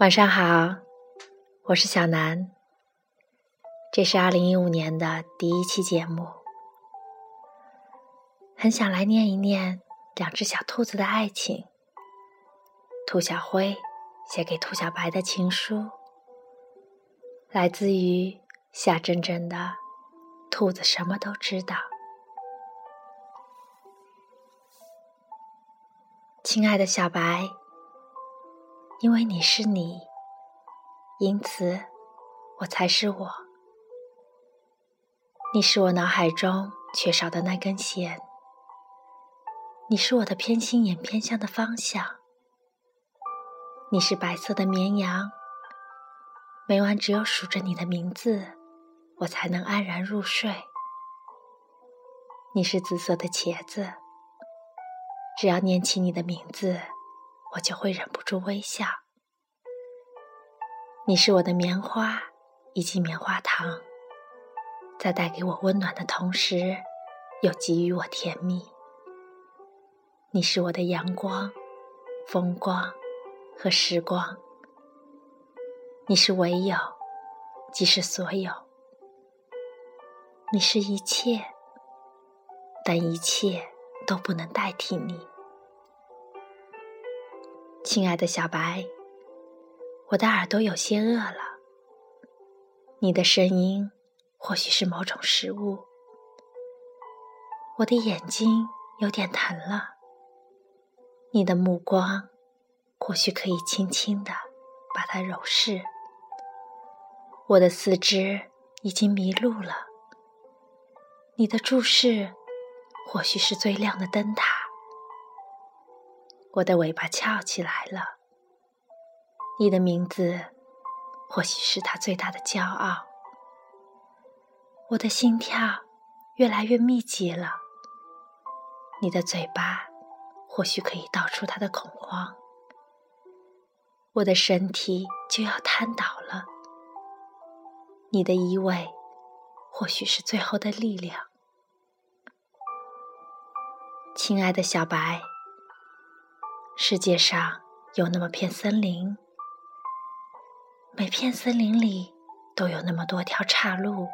晚上好，我是小南。这是二零一五年的第一期节目，很想来念一念两只小兔子的爱情。兔小灰写给兔小白的情书，来自于夏真真的《兔子什么都知道》。亲爱的小白。因为你是你，因此我才是我。你是我脑海中缺少的那根弦，你是我的偏心眼偏向的方向。你是白色的绵羊，每晚只有数着你的名字，我才能安然入睡。你是紫色的茄子，只要念起你的名字。我就会忍不住微笑。你是我的棉花以及棉花糖，在带给我温暖的同时，又给予我甜蜜。你是我的阳光、风光和时光。你是唯有，即是所有。你是一切，但一切都不能代替你。亲爱的小白，我的耳朵有些饿了。你的声音或许是某种食物。我的眼睛有点疼了。你的目光或许可以轻轻的把它揉视。我的四肢已经迷路了。你的注视或许是最亮的灯塔。我的尾巴翘起来了。你的名字，或许是他最大的骄傲。我的心跳越来越密集了。你的嘴巴，或许可以道出他的恐慌。我的身体就要瘫倒了。你的依偎，或许是最后的力量。亲爱的小白。世界上有那么片森林，每片森林里都有那么多条岔路，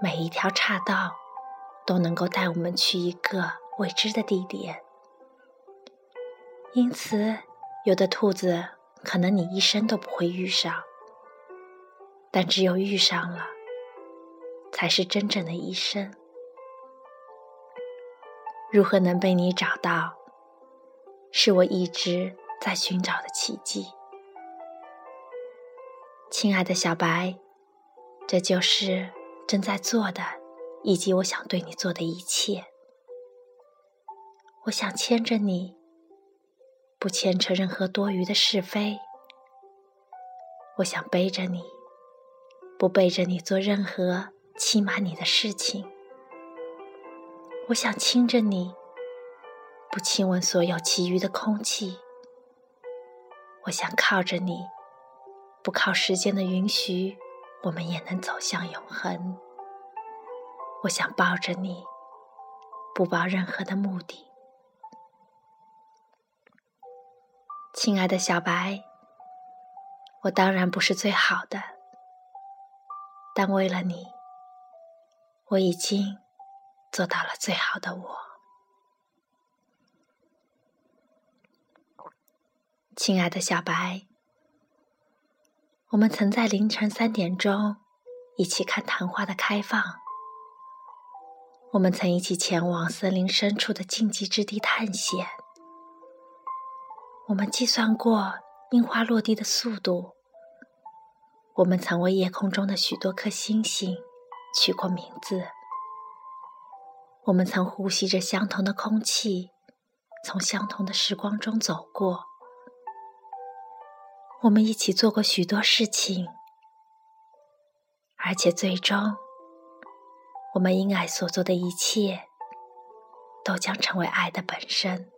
每一条岔道都能够带我们去一个未知的地点。因此，有的兔子可能你一生都不会遇上，但只有遇上了，才是真正的一生。如何能被你找到？是我一直在寻找的奇迹，亲爱的小白，这就是正在做的，以及我想对你做的一切。我想牵着你，不牵扯任何多余的是非；我想背着你，不背着你做任何欺瞒你的事情；我想亲着你。不亲吻所有其余的空气，我想靠着你，不靠时间的允许，我们也能走向永恒。我想抱着你，不抱任何的目的。亲爱的小白，我当然不是最好的，但为了你，我已经做到了最好的我。亲爱的小白，我们曾在凌晨三点钟一起看昙花的开放。我们曾一起前往森林深处的禁忌之地探险。我们计算过樱花落地的速度。我们曾为夜空中的许多颗星星取过名字。我们曾呼吸着相同的空气，从相同的时光中走过。我们一起做过许多事情，而且最终，我们因爱所做的一切，都将成为爱的本身。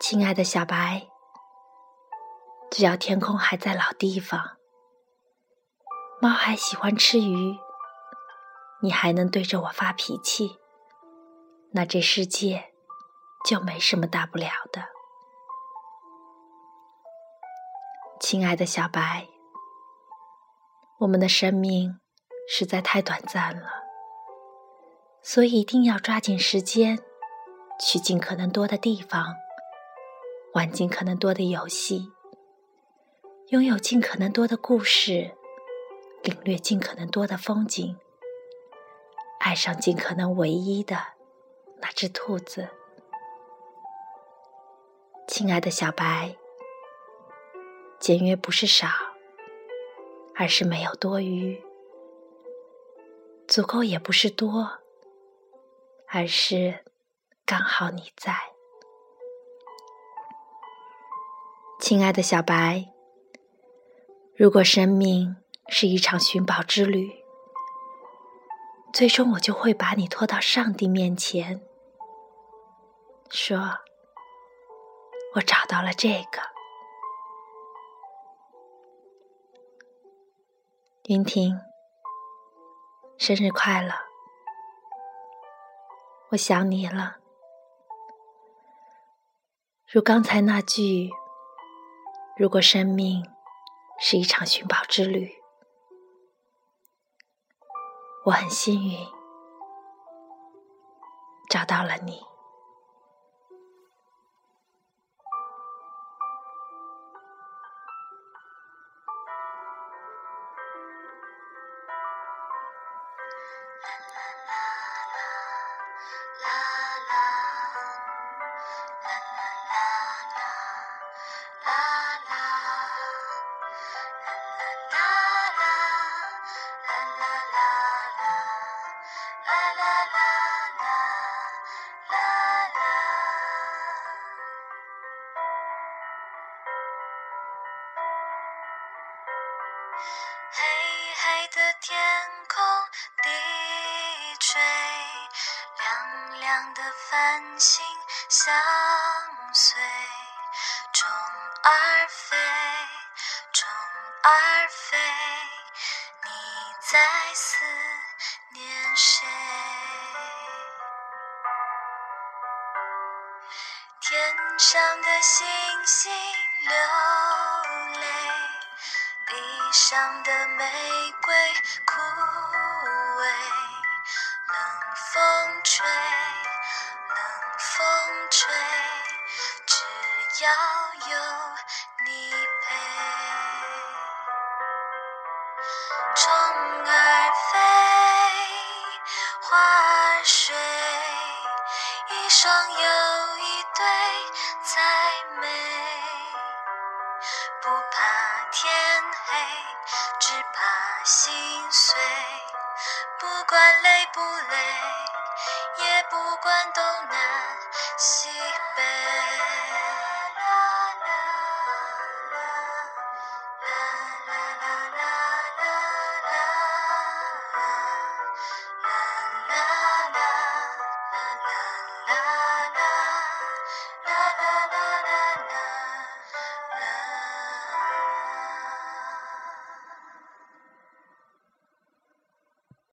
亲爱的小白，只要天空还在老地方，猫还喜欢吃鱼，你还能对着我发脾气，那这世界就没什么大不了的。亲爱的小白，我们的生命实在太短暂了，所以一定要抓紧时间，去尽可能多的地方，玩尽可能多的游戏，拥有尽可能多的故事，领略尽可能多的风景，爱上尽可能唯一的那只兔子。亲爱的小白。简约不是少，而是没有多余；足够也不是多，而是刚好你在。亲爱的小白，如果生命是一场寻宝之旅，最终我就会把你拖到上帝面前，说：“我找到了这个。”云婷，生日快乐！我想你了。如刚才那句：“如果生命是一场寻宝之旅，我很幸运找到了你。”的天空低垂，亮亮的繁星相随，虫儿飞，虫儿飞，你在思念谁？天上的星星流泪。上的玫瑰枯萎，冷风吹，冷风吹，只要有你陪。虫儿飞，花儿睡，一双又啊，心碎，不管累不累，也不管东南西北。